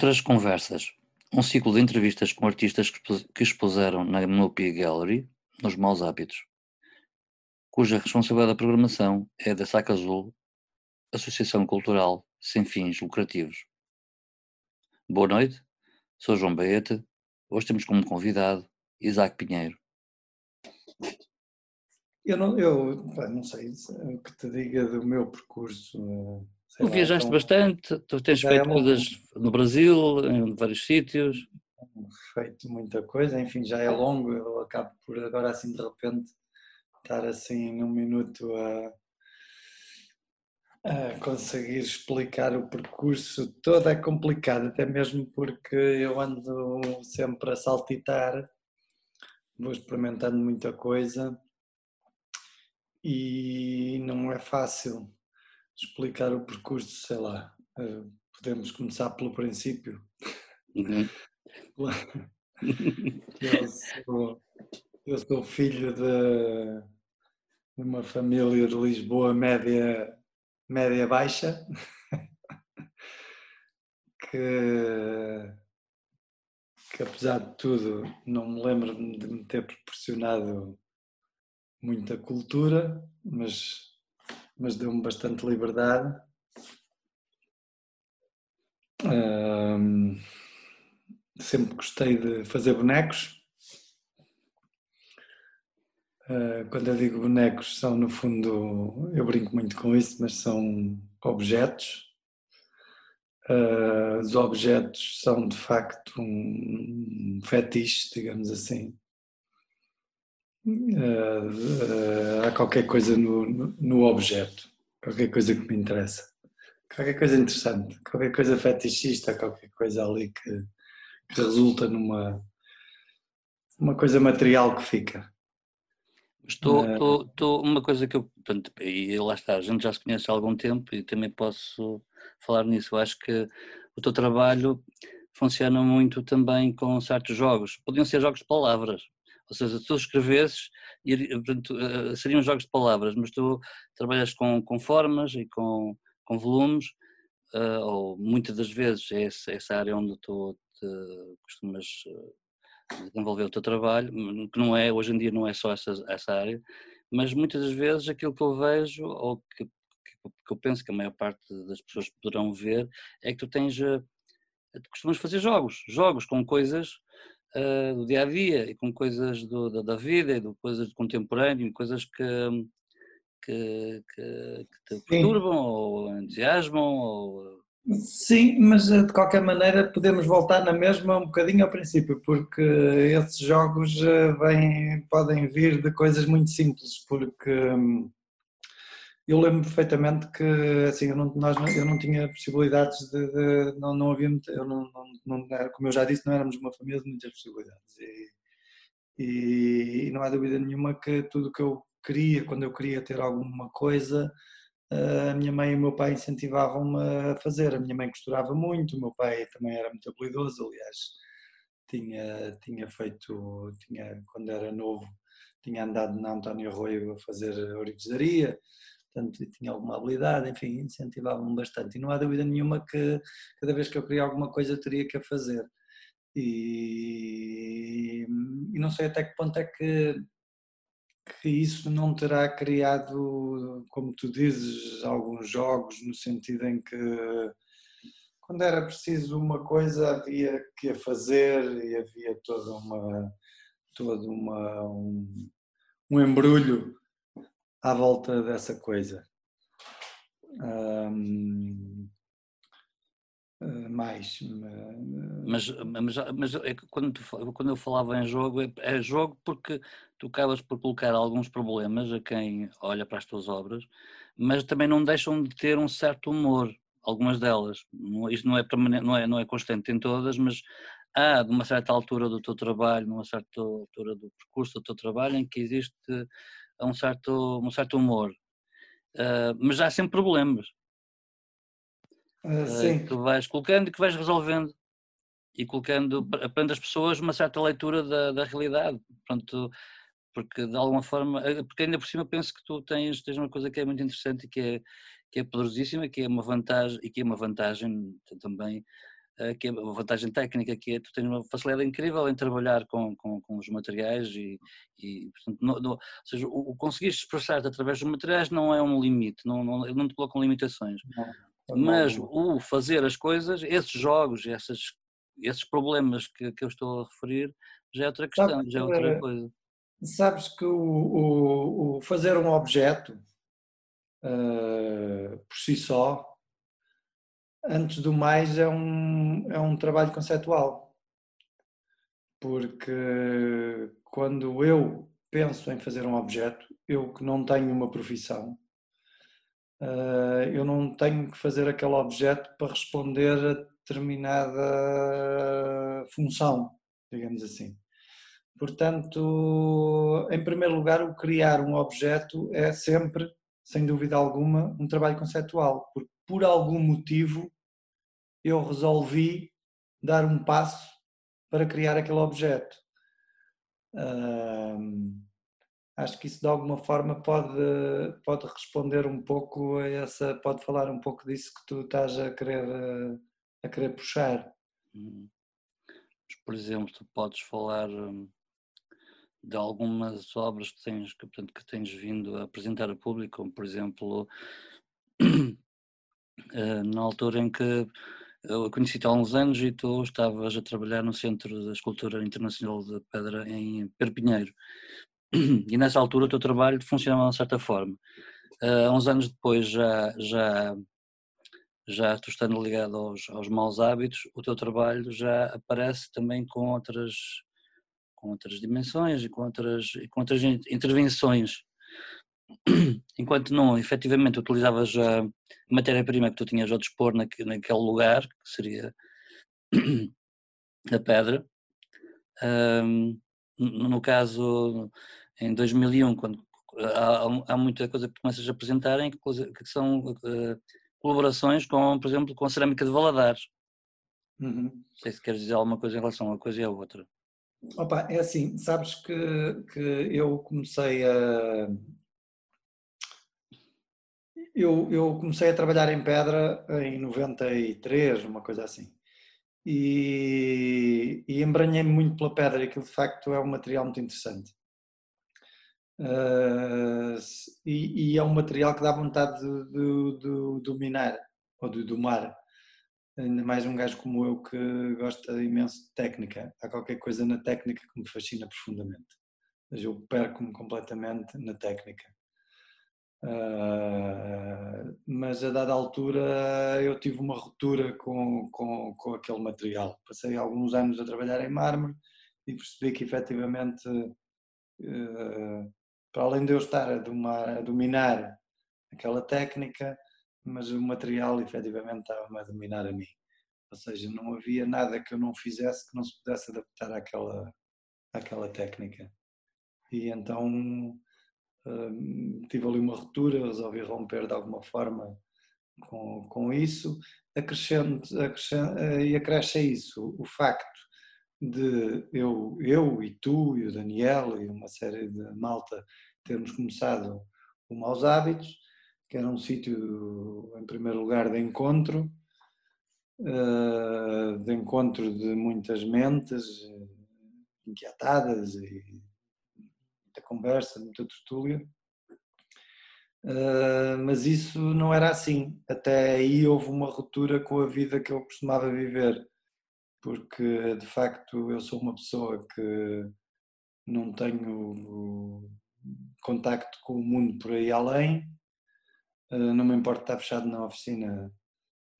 Outras conversas. Um ciclo de entrevistas com artistas que expuseram na Myopia Gallery, nos Maus Hábitos, cuja responsabilidade da programação é da Saca Azul, Associação Cultural Sem Fins Lucrativos. Boa noite, sou João Baeta. Hoje temos como convidado Isaac Pinheiro. Eu não, eu, não sei o que te diga do meu percurso. Tu lá, viajaste então, bastante, tu tens feito é coisas no Brasil, em vários sítios. Feito muita coisa, enfim, já é longo, eu acabo por agora assim de repente estar assim num minuto a, a conseguir explicar o percurso. Todo é complicado, até mesmo porque eu ando sempre a saltitar, vou experimentando muita coisa e não é fácil explicar o percurso, sei lá. Eh, podemos começar pelo princípio. Uhum. eu, sou, eu sou filho de, de uma família de Lisboa média, média baixa que, que apesar de tudo não me lembro de me ter proporcionado muita cultura, mas, mas deu-me bastante liberdade. Um, sempre gostei de fazer bonecos. Uh, quando eu digo bonecos, são no fundo, eu brinco muito com isso, mas são objetos. Uh, os objetos são de facto um fetiche, digamos assim. Uh, há qualquer coisa no, no, no, objeto, qualquer coisa que me interessa, qualquer coisa interessante, qualquer coisa fetichista, qualquer coisa ali que, que resulta numa uma coisa material que fica. Estou, estou, estou, uma coisa que eu, portanto, e lá está, a gente já se conhece há algum tempo e também posso falar nisso. Eu acho que o teu trabalho funciona muito também com certos jogos. Podiam ser jogos de palavras, ou seja, se tu escrevesses, portanto, eh, seriam jogos de palavras, mas tu trabalhas com, com formas e com, com volumes, uh, ou muitas das vezes é essa, essa área onde tu te, costumas eh, desenvolver o teu trabalho, que não é, hoje em dia não é só essa, essa área, mas muitas das vezes aquilo que eu vejo, ou que, que eu penso que a maior parte das pessoas poderão ver, é que tu tens, tu costumas fazer jogos, jogos com coisas uh, do dia a dia e com coisas do, da, da, vida e de coisas do contemporâneo e coisas que, que, que, que te perturbam ou entusiasmam ou Sim, mas eh, de qualquer maneira podemos voltar na mesma um bocadinho ao princípio, porque esses jogos eh, vêm, podem vir de coisas muito simples, porque hum, eu lembro perfeitamente que assim, eu não, nós, eu não tinha possibilidades de, de não, não havia, eu não, não, não, como eu já disse, não éramos uma família de muitas possibilidades e, e, e não há dúvida nenhuma que tudo que eu queria, quando eu queria ter alguma coisa, a minha mãe e o meu pai incentivavam-me a fazer. A minha mãe costurava muito, o meu pai também era muito habilidoso, aliás, tinha, tinha feito, tinha, quando era novo, tinha andado na António Arroio a fazer orivesaria, portanto tinha alguma habilidade, enfim, incentivavam-me bastante. E não há dúvida nenhuma que cada vez que eu queria alguma coisa eu teria que a fazer. E, e não sei até que ponto é que, que isso não terá criado, como tu dizes, alguns jogos, no sentido em que quando era preciso uma coisa havia que a fazer e havia toda uma todo uma, um, um embrulho à volta dessa coisa. Um, eh, mais. Mas, mas, mas é quando, tu, quando eu falava em jogo, é, é, jogo porque tu acabas por colocar alguns problemas a quem olha para as tuas obras, mas também não deixam de ter um certo humor, algumas delas. Isto não é, não é, não é constante em todas, mas há de uma certa altura do teu trabalho, numa certa altura do percurso do teu trabalho, em que existe a um certo, um certo humor. Uh, mas há sempre problemas. Uh, que vais colocando e que vais resolvendo e colocando aprende as pessoas uma certa leitura da, da realidade pronto porque de alguma forma porque ainda por cima penso que tu tens, tens uma coisa que é muito interessante e que é que é poderosíssima que é uma vantagem e que é uma vantagem também que é uma vantagem técnica que é tu tens uma facilidade incrível em trabalhar com, com, com os materiais e, e portanto, ou seja, o, o conseguir expressar-te através dos materiais não é um limite, não, não, não te colocam limitações. Não, Mas o fazer as coisas, esses jogos, essas, esses problemas que, que eu estou a referir, já é outra questão, já é outra coisa. Sabes que o, o, o fazer um objeto uh, por si só antes do mais, é um, é um trabalho conceptual. Porque quando eu penso em fazer um objeto, eu que não tenho uma profissão, eh, eu não tenho que fazer aquele objeto para responder a determinada função, digamos assim. Portanto, em primeiro lugar, o criar um objeto é sempre, sem dúvida alguma, um trabalho conceptual, porque por algum motivo, eu resolvi dar um passo para criar aquele objeto. acho que isso de alguma forma pode, pode responder um pouco a essa, pode falar um pouco disso que tu estás a querer, a querer puxar. Hum. Por exemplo, tu podes falar hum, de algumas obras que tens, que, portanto, que tens vindo a apresentar ao público, como por exemplo na altura em que eu conheci-te há uns anos e tu estavas a trabalhar no Centro da Escultura Internacional de Pedra em Perpinheiro. E nessa altura o teu trabalho funcionava de uma certa forma. Uh, uns anos depois, já, já, já tu estando ligado aos, aos maus hábitos, o teu trabalho já aparece também com outras, com outras dimensões e com outras, com outras intervenções enquanto não efetivamente utilizavas a matéria-prima que tu tinhas a dispor naquele lugar, que seria a pedra, um, no caso em 2001, quando há, há, muita coisa que começas a apresentar em que, que são uh, colaborações com, por exemplo, com a cerâmica de Valadares. Uhum. Não sei se queres dizer alguma coisa em relação a uma coisa e a outra. Opa, é assim, sabes que, que eu comecei a, eu, eu comecei a trabalhar em pedra em 93, uma coisa assim. E, e embranhei-me muito pela pedra, aquilo de facto é um material muito interessante. Uh, e, e, é um material que dá vontade de, de, de dominar ou de domar. Ainda mais um gajo como eu que gosta imenso de técnica. Há qualquer coisa na técnica que me fascina profundamente. Mas eu perco-me completamente na técnica. Uh, mas a dada altura eu tive uma ruptura com, com, com aquele material. Passei alguns anos a trabalhar em mármore e percebi que efetivamente, uh, para além de eu estar a, domar, a, dominar aquela técnica, mas o material efetivamente estava-me a dominar a mim. Ou seja, não havia nada que eu não fizesse que não se pudesse adaptar àquela, àquela técnica. E então tive ali uma ruptura, resolvi romper de alguma forma com, com isso. Acrescente, acrescente, eh, e acresce a isso o facto de eu, eu e tu e o Daniel e uma série de malta termos começado o Maus Hábitos, que era um sítio, em primeiro lugar, de encontro, eh, de encontro de muitas mentes eh, inquietadas e conversa, muita tertúlia. Uh, mas isso não era assim. Até aí houve uma ruptura com a vida que eu costumava viver, porque de facto eu sou uma pessoa que não tenho contacto com o mundo por aí além, uh, não me importa estar fechado na oficina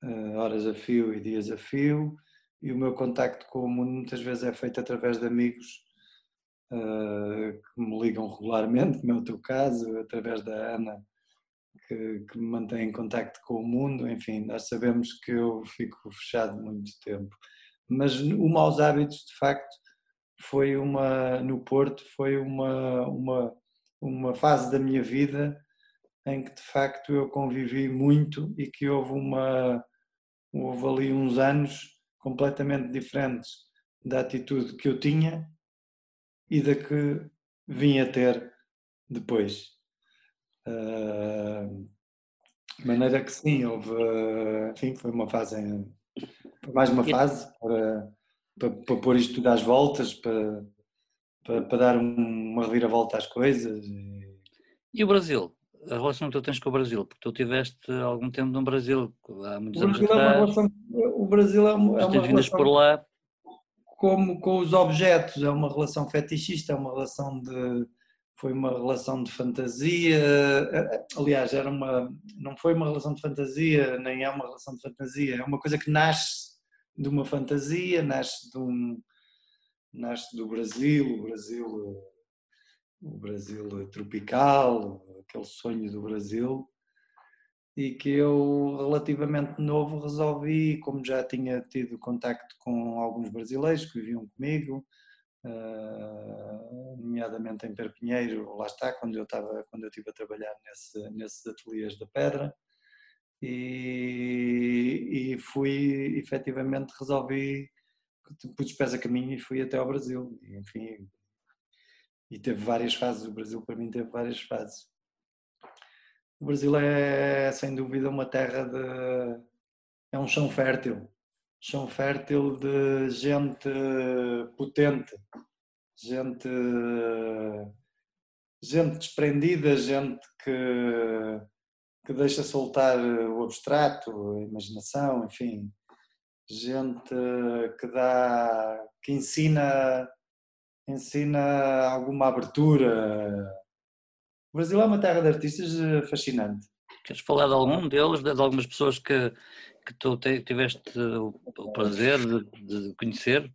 uh, horas a fio e dias a fio, e o meu contacto com o mundo muitas vezes é feito através de amigos que me ligam regularmente, como é o teu caso, através da Ana, que, que, me mantém em contacto com o mundo, enfim, nós sabemos que eu fico fechado muito tempo. Mas o Maus Hábitos, de facto, foi uma, no Porto, foi uma, uma, uma fase da minha vida em que de facto eu convivi muito e que houve uma houve ali uns anos completamente diferentes da atitude que eu tinha e da que vim a ter depois. Uh, de maneira que sim, houve, enfim, foi uma fase mais uma fase para, para, para pôr isto tudo às voltas, para, para, para dar uma reviravolta às coisas. E... o Brasil? A relação que tu tens com o Brasil? Porque tu tiveste algum tempo no Brasil, há muitos anos atrás. É relação, o Brasil é uma, é uma relação... por lá. Como com os objetos, é uma relação fetichista, é uma relação de foi uma relação de fantasia, aliás, era uma, não foi uma relação de fantasia, nem é uma relação de fantasia, é uma coisa que nasce de uma fantasia, nasce de um, nasce do Brasil, o Brasil, o Brasil tropical, aquele sonho do Brasil, e que eu, relativamente novo, resolvi, como já tinha tido contacto com alguns brasileiros que viviam comigo, uh, nomeadamente em Perpinheiro, lá está, quando eu estava, quando eu estive a trabalhar nesse, nesses ateliês da pedra, e, e fui, efetivamente, resolvi, pus os pés a caminho e fui até ao Brasil, enfim, e teve várias fases, o Brasil para mim teve várias fases. O Brasil é, sem dúvida, uma terra de. é um chão fértil chão fértil de gente potente, gente, gente desprendida, gente que, que deixa soltar o abstrato, a imaginação, enfim, gente que dá, que ensina, ensina alguma abertura. O Brasil é uma terra de artistas fascinante. Queres falar de algum deles, de algumas pessoas que que tu tiveste o prazer de, de conhecer?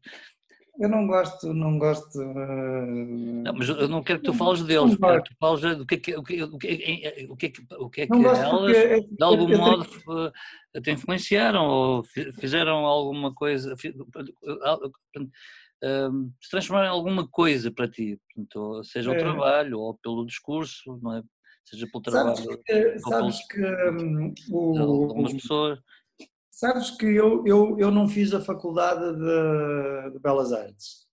Eu não gosto, não gosto. Uh... Não, mas eu não quero que tu fales deles, quero que tu fales do que é que, o que, o que, o que, o que é que elas, é, de algum modo. Eh, te influenciaram ou fizeram alguma coisa, se transformaram em alguma coisa para ti, portanto, seja o é. trabalho ou pelo discurso, não é? Seja pelo trabalho. Sabes que, sabes que um, o, algumas pessoas. Sabes que eu, eu, eu não fiz a faculdade de, de Belas Artes.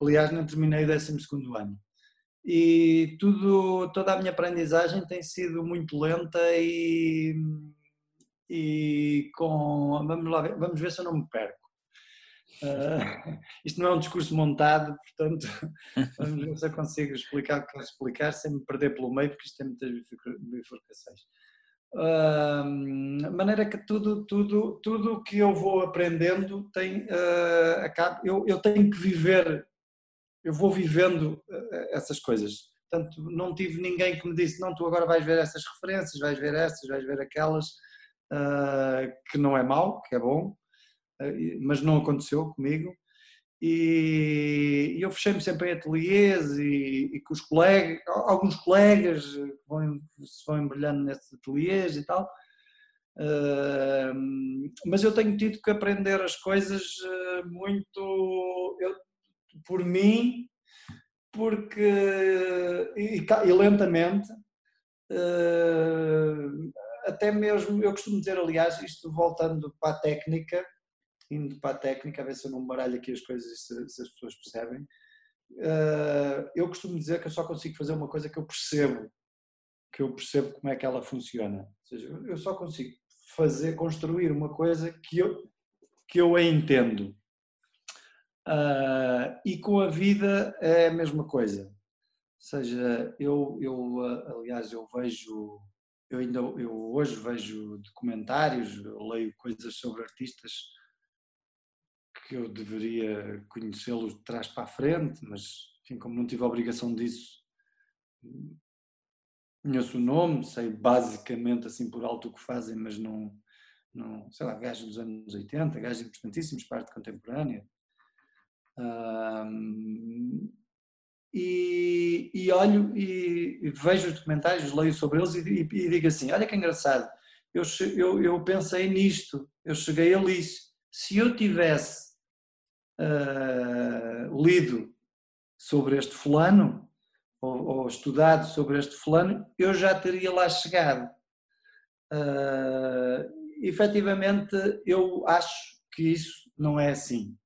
Aliás, não terminei o 12 ano. E tudo, toda a minha aprendizagem tem sido muito lenta e, e com. Vamos, lá vamos ver se eu não me perco. Uh, isto não é um discurso montado, portanto, vamos ver se eu consigo explicar o que quero explicar sem me perder pelo meio, porque isto tem muitas bifurcações. Uh, maneira que tudo tudo tudo que eu vou aprendendo tem uh, acaba, eu, eu tenho que viver eu vou vivendo essas coisas portanto não tive ninguém que me disse não tu agora vais ver essas referências vais ver essas vais ver aquelas uh, que não é mau que é bom mas não aconteceu comigo. E eu fechei-me sempre em ateliês e, e, com os colegas, alguns colegas que vão, se vão embrulhando nesses ateliês e tal, uh, mas eu tenho tido que aprender as coisas ah, muito eu, por mim, porque e, e lentamente, uh, até mesmo, eu costumo dizer, aliás, isto voltando para a técnica, indo para a técnica, a ver se eu não baralho aqui as coisas se, se as pessoas percebem. Uh, eu costumo dizer que eu só consigo fazer uma coisa que eu percebo, que eu percebo como é que ela funciona. Ou seja, eu só consigo fazer, construir uma coisa que eu, que eu a entendo. Uh, e com a vida é a mesma coisa. Ou seja, eu, eu aliás, eu vejo, eu ainda eu hoje vejo documentários, leio coisas sobre artistas que eu deveria conhecê-los de trás para a frente, mas enfim, como não tive a obrigação disso, conheço o nome, sei basicamente assim por alto o que fazem, mas não, não sei lá, gajos dos anos 80, gajos importantíssimos para a arte contemporânea. E, e, olho e, e, vejo os documentários, leio sobre eles e, e, e, digo assim: olha que engraçado, eu, eu, eu pensei nisto, eu cheguei ali. Se eu tivesse uh, lido sobre este fulano, ou, ou, estudado sobre este fulano, eu já teria lá chegado. Uh, efetivamente, eu acho que isso não é assim.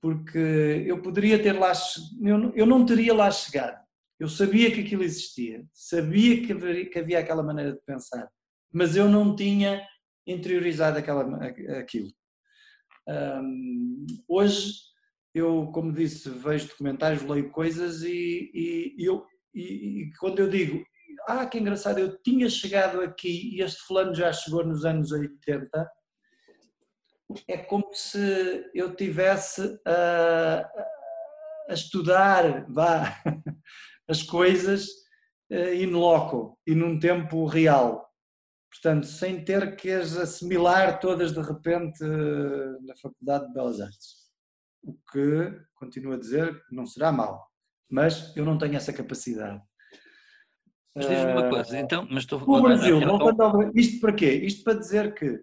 Porque eu poderia ter lá, eu, não teria lá chegado. Eu sabia que aquilo existia, sabia que havia, que havia aquela maneira de pensar, mas eu não tinha interiorizado aquela, aquilo. Um, hoje, eu, como disse, vejo documentários, leio coisas e, e, eu, e, e, quando eu digo, ah, que engraçado, eu tinha chegado aqui e este fulano já chegou nos anos 80, é como se eu tivesse a, a estudar, vá, as coisas in loco e num tempo real. Portanto, sem ter que as assimilar todas de repente na Faculdade de Belas Artes. O que, continuo a dizer, não será mal. Mas eu não tenho essa capacidade. Mas diz-me uma coisa, uh, então, mas estou... O Brasil, isto para quê? Isto para dizer que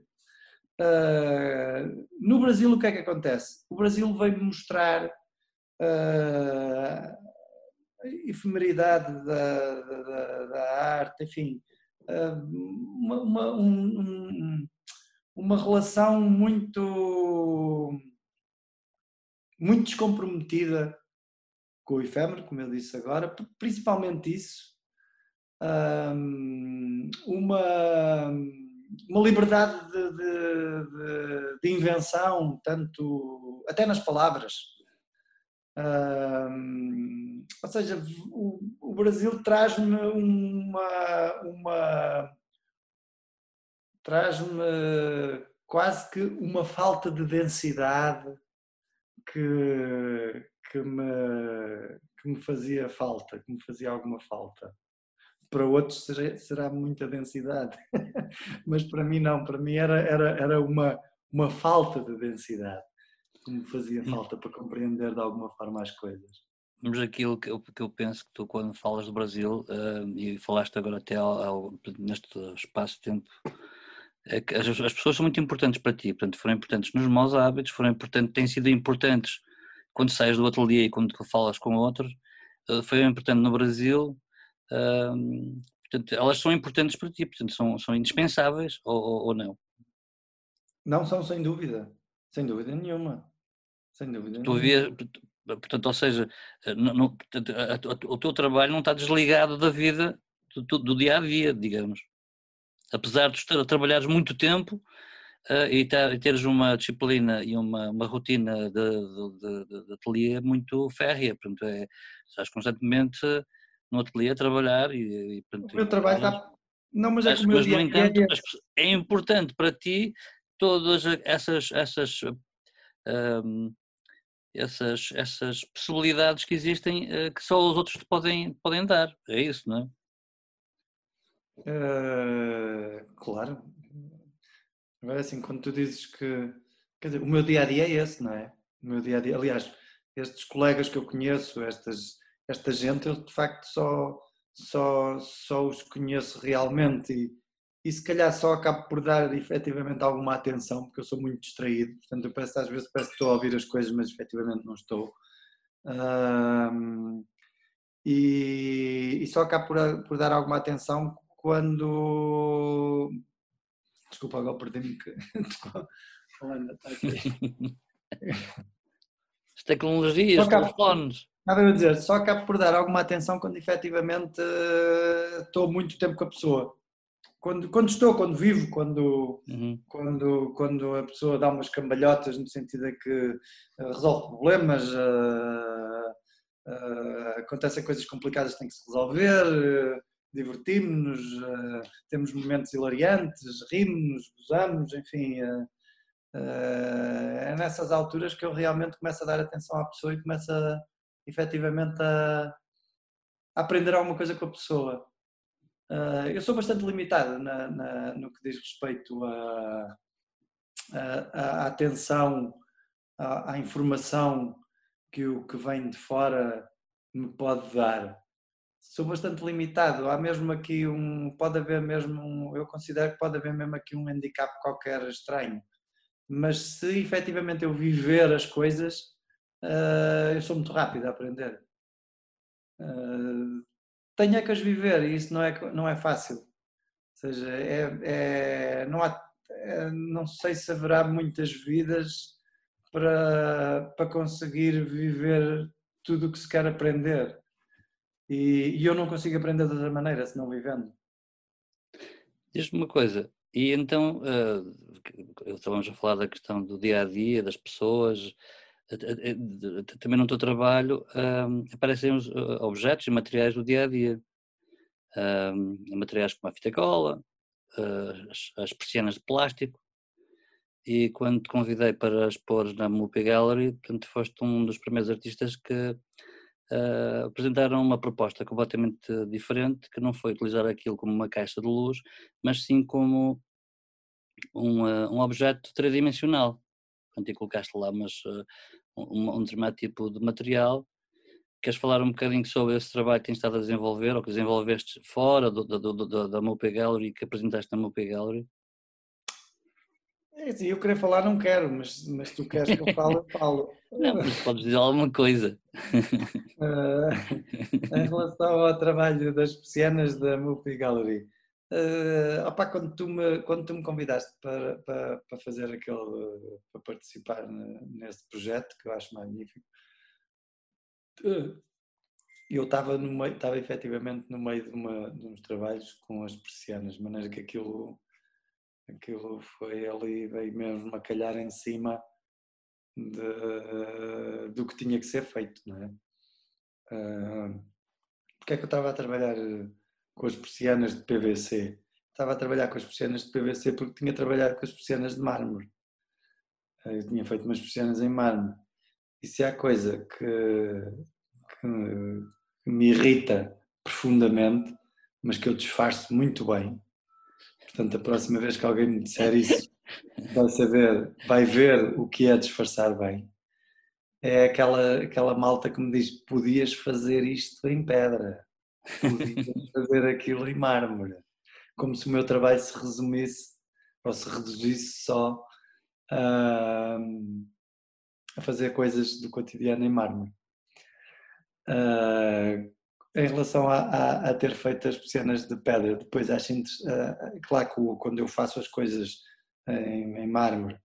uh, no Brasil o que é que acontece? O Brasil veio mostrar uh, efemeridade da, da, da, arte, enfim, uma, uma, um, uma relação muito, muito descomprometida com o efêmero, como eu disse agora, principalmente isso, uma, uma liberdade de, de, de, de invenção, tanto até nas palavras. Ou seja, o, o Brasil traz-me uma, uma traz-me quase que uma falta de densidade que, que, me, que me fazia falta, que me fazia alguma falta. Para outros será, será muita densidade, mas para mim não, para mim era, era, era uma, uma falta de densidade que me fazia hum. falta para compreender de alguma forma as coisas. Mas aquilo que eu, que eu penso que tu, quando falas do Brasil, uh, e falaste agora até ao, ao, neste espaço de tempo, é que as, as, pessoas são muito importantes para ti, portanto, foram importantes nos maus hábitos, foram importantes, têm sido importantes quando sais do ateliê e quando falas com outros, uh, foi importante no Brasil, uh, portanto, elas são importantes para ti, portanto, são, são indispensáveis ou, ou, ou não? Não são, sem dúvida, sem dúvida nenhuma. Sem dúvida. Tu vês, portanto, ou seja, portanto, a, a, o teu trabalho não está desligado da vida do, do, dia a dia, digamos. Apesar de estar a trabalhares muito tempo uh, e, ter, e, teres uma disciplina e uma, uma rotina de, de, de, de, ateliê muito férrea, portanto, é, estás constantemente no ateliê a trabalhar e, e portanto, o meu trabalho está. Não, mas é que o meu dia, entanto, é... é importante para ti todas essas, essas um, essas, essas possibilidades que existem uh, que só os outros podem, podem dar. É isso, não é? Uh, claro. Agora, assim, quando tu dizes que. Quer dizer, o meu dia a dia é esse, não é? O meu dia a dia. Aliás, estes colegas que eu conheço, estas, esta gente, eu de facto só, só, só os conheço realmente e, e se calhar só acabo por dar efetivamente alguma atenção, porque eu sou muito distraído, portanto eu peço, às vezes parece que estou a ouvir as coisas, mas efetivamente não estou. Um, e, e, só acabo por, por, dar alguma atenção quando. Desculpa, agora perdi-me que. Está aqui. As tecnologias, os telefones. Nada a dizer, só acabo por dar alguma atenção quando efetivamente estou muito tempo com a pessoa quando, quando estou, quando vivo, quando, uhum. quando, quando a pessoa dá umas cambalhotas no sentido de que uh, resolve problemas, uh, uh, acontecem coisas complicadas que têm que se resolver, divertimos-nos, temos momentos hilariantes, rimos, gozamos, enfim. é nessas alturas que eu realmente começo a dar atenção à pessoa e começo a, efetivamente a, a aprender alguma coisa com a pessoa. Uh, eu sou bastante limitado na, na, no que diz respeito à atenção, à, informação que o que vem de fora me pode dar. Sou bastante limitado. Há mesmo aqui um. Pode haver mesmo. Um, eu considero que pode haver mesmo aqui um handicap qualquer estranho. Mas se efetivamente eu viver as coisas, uh, eu sou muito rápido a aprender. Uh, tenha que as viver e isso não é, não é fácil. Ou seja, é, é, não, há, é, não sei se haverá muitas vidas para, para conseguir viver tudo o que se quer aprender. E, e eu não consigo aprender de outra maneira se não vivendo. Diz-me uma coisa, E então, uh, estávamos a falar da questão do dia a dia, das pessoas, também no teu trabalho uh, aparecem os objetos e materiais do dia a dia. Uh, materiais como a fita cola, as, as persianas de plástico, e quando te convidei para expor na Mupi Gallery, portanto, foste um dos primeiros artistas que uh, apresentaram uma proposta completamente diferente, que não foi utilizar aquilo como uma caixa de luz, mas sim como um, uh, um objeto tridimensional. Portanto, e colocaste lá mas, uh, um, um determinado tipo de material. Queres falar um bocadinho sobre esse trabalho que tens estado a desenvolver, ou que desenvolveste fora do, do, do, da Mupi Gallery, que apresentaste na Mupi Gallery? É assim, eu querer falar não quero, mas, mas tu queres que eu fale, eu falo. Não, mas podes dizer alguma coisa. Uh, em relação ao trabalho das persianas da Mupi Gallery, uh, opa, quando, tu me, quando tu me convidaste para, para, para fazer aquele, para participar nesse projeto, que eu acho magnífico, uh, eu estava no meio, estava efetivamente no meio de, uma, de uns trabalhos com as persianas, de maneira que aquilo Aquilo foi ali, veio mesmo a calhar em cima de, do que tinha que ser feito, não é? Uh, porque é que eu estava a trabalhar eh, com as persianas de PVC? Estava a trabalhar com as persianas de PVC porque tinha trabalhado com as persianas de mármore. Eu tinha feito umas persianas em mármore. E se há coisa que, que me irrita profundamente, mas que eu disfarço muito bem, Portanto, a próxima vez que alguém me disser isso, vai saber, vai ver o que é disfarçar bem. É aquela, aquela malta que me diz: podias fazer isto em pedra, fazer aquilo em mármore. Como se o meu trabalho se resumisse ou se reduzisse só a, a fazer coisas do cotidiano em mármore. Uh, em relação a, a, a, ter feito as cenas de pedra, depois acho uh, claro que quando eu faço as coisas em, em mármore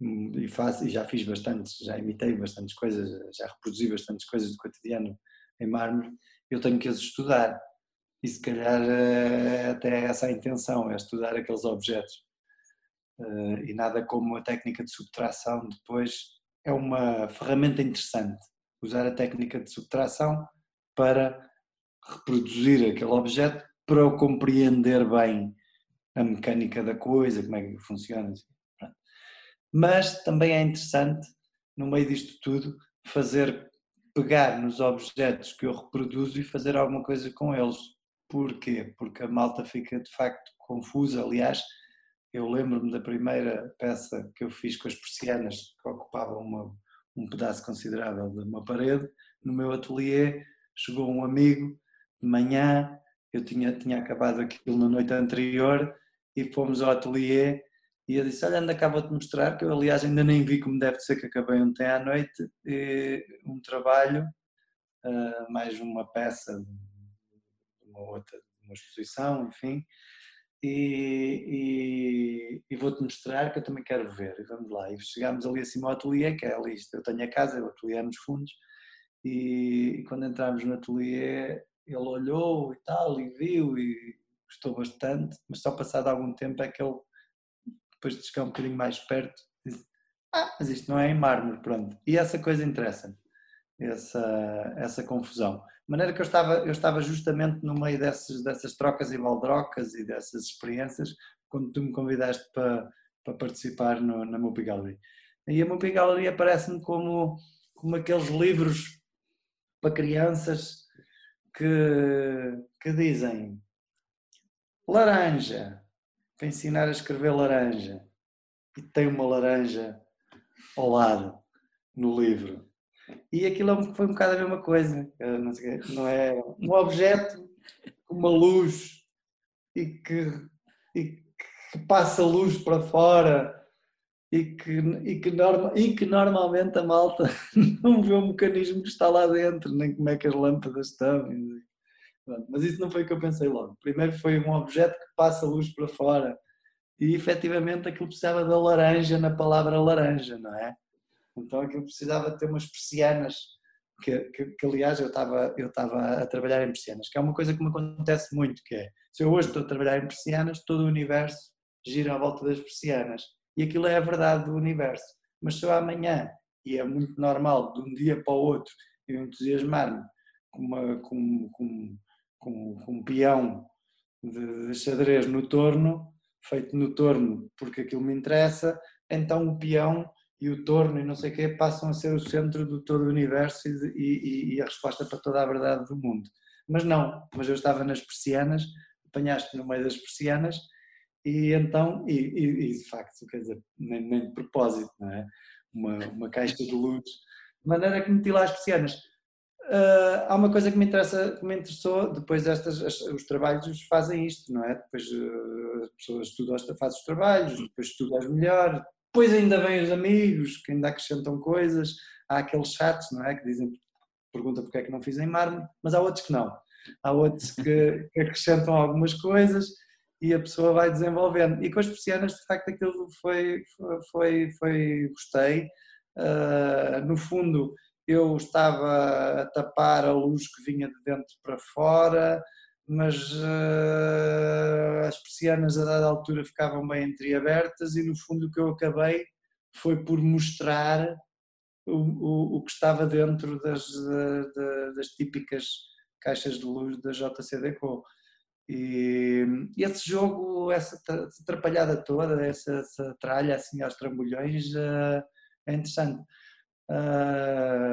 hum, e, faço, e já fiz bastantes, já imitei bastantes coisas, já reproduzi bastantes coisas do cotidiano em mármore, eu tenho que as estudar. E se calhar uh, até essa a intenção, é estudar aqueles objetos. Uh, e nada como a técnica de subtração depois. É uma ferramenta interessante usar a técnica de subtração para reproduzir aquele objeto para eu compreender bem a mecânica da coisa, como é que funciona. Assim, Mas também é interessante, no meio disto tudo, fazer, pegar nos objetos que eu reproduzo e fazer alguma coisa com eles. Porquê? Porque a malta fica de facto confusa. Aliás, eu lembro-me da primeira peça que eu fiz com as persianas, que ocupavam uma, um pedaço considerável de uma parede. No meu ateliê chegou um amigo de manhã, eu tinha, tinha acabado aquilo na noite anterior e fomos ao ateliê e eu disse, olha, anda cá, vou-te mostrar, que eu aliás ainda nem vi como deve ser que acabei ontem à noite, um trabalho, ah, mais uma peça, uma outra, uma exposição, enfim, e, e, e vou-te mostrar que eu também quero ver, e vamos lá, e chegámos ali acima ao ateliê, que é ali, eu tenho a casa, o ateliê é nos fundos, e, e quando entramos no ateliê ele olhou e tal, e viu e gostou bastante, mas só passado algum tempo é que ele, depois de chegar um bocadinho mais perto, disse, ah, mas isto não é em mármore, pronto. E essa coisa interessa-me, essa, essa confusão. De maneira que eu estava, eu estava justamente no meio dessas, dessas trocas e baldrocas e dessas experiências, quando tu me convidaste para, para participar no, na Mupi Gallery. E a Mupi Gallery aparece-me como, como aqueles livros para crianças que, que dizem laranja, para ensinar a escrever laranja, e tem uma laranja ao lado no livro. E aquilo é foi um bocado a mesma coisa, não, sei, não é um objeto com uma luz e que, e que passa luz para fora e que, e, que norma, e que normalmente a malta não vê o mecanismo que está lá dentro, nem como é que as lâmpadas estão. Mas isso não foi o que eu pensei logo. Primeiro foi um objeto que passa luz para fora e efetivamente aquilo precisava da laranja na palavra laranja, não é? Então aquilo precisava ter umas persianas, que, que, que aliás eu estava, eu estava a trabalhar em persianas, que é uma coisa que me acontece muito, que é, se eu hoje estou a trabalhar em persianas, todo o universo gira à volta das persianas. E aquilo é a verdade do universo. Mas se eu amanhã, e é muito normal, de um dia para o outro, eu entusiasmar-me com, uma, com, com, com, um peão de, de xadrez no torno, feito no torno porque aquilo me interessa, então o peão e o torno e não sei o quê passam a ser o centro do todo o universo e, e, e, a resposta para toda a verdade do mundo. Mas não, mas eu estava nas persianas, apanhaste no meio das persianas e então, e, e de facto, quer dizer, nem, nem de propósito, não é? Uma, uma caixa de luz, de maneira que meti lá as persianas. Uh, há uma coisa que me, interessa, que me interessou, depois estas, as, os trabalhos fazem isto, não é? Depois uh, as pessoas estudam, fazem os trabalhos, depois estudam melhor, depois ainda vêm os amigos que ainda acrescentam coisas, há aqueles chats, não é? Que dizem, pergunta porque é que não fiz em mármore, mas há outros que não. Há outros que, acrescentam algumas coisas e a pessoa vai desenvolvendo. E com as persianas, de facto, aquilo foi, foi, foi gostei. Uh, no fundo, eu estava a tapar a luz que vinha de dentro para fora, mas uh, as persianas a dada altura ficavam bem entreabertas e no fundo o que eu acabei foi por mostrar o, o, o que estava dentro das, de, das típicas caixas de luz da JCDecO. E, e esse jogo, essa atrapalhada toda, essa, essa tralha assim aos trambolhões, uh, é interessante. Uh,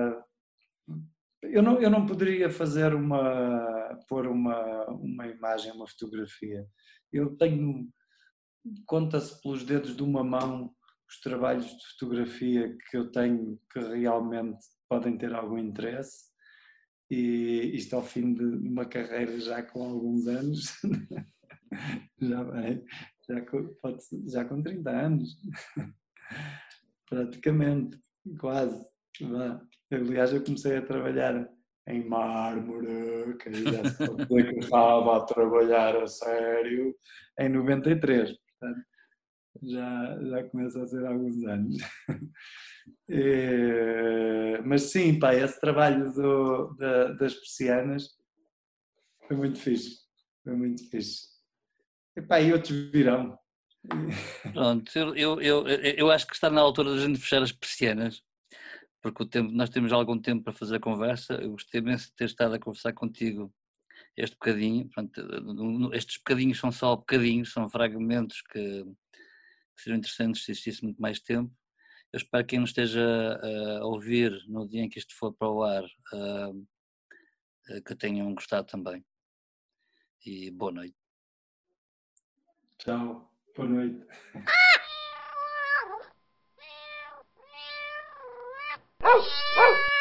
eu, não, eu não poderia fazer uma, pôr uma, uma imagem, uma fotografia. Eu tenho, conta-se pelos dedos de uma mão os trabalhos de fotografia que eu tenho que realmente podem ter algum interesse e isto ao fim de uma carreira já com alguns anos, já bem, já com, pode, já com 30 anos, praticamente quase. Aliás, eu comecei a trabalhar em mármore, que já se estava a trabalhar a sério, em 93, portanto, já, já começa a ser há alguns anos. E, mas sim, pá, esse trabalho do, da, das persianas foi muito fixe, foi muito fixe. E, pá, e outros virão. Pronto, eu, eu, eu acho que está na altura da gente fechar as persianas, porque o tempo, nós temos algum tempo para fazer a conversa. Eu gostei imenso de ter estado a conversar contigo este bocadinho. Pronto, estes bocadinhos são só bocadinhos, são fragmentos que, que seriam interessantes se existisse muito mais tempo. Eu espero que quem nos esteja a ouvir no dia em que isto for para o ar que tenham gostado também. E boa noite. Tchau, boa noite. Oh, oh.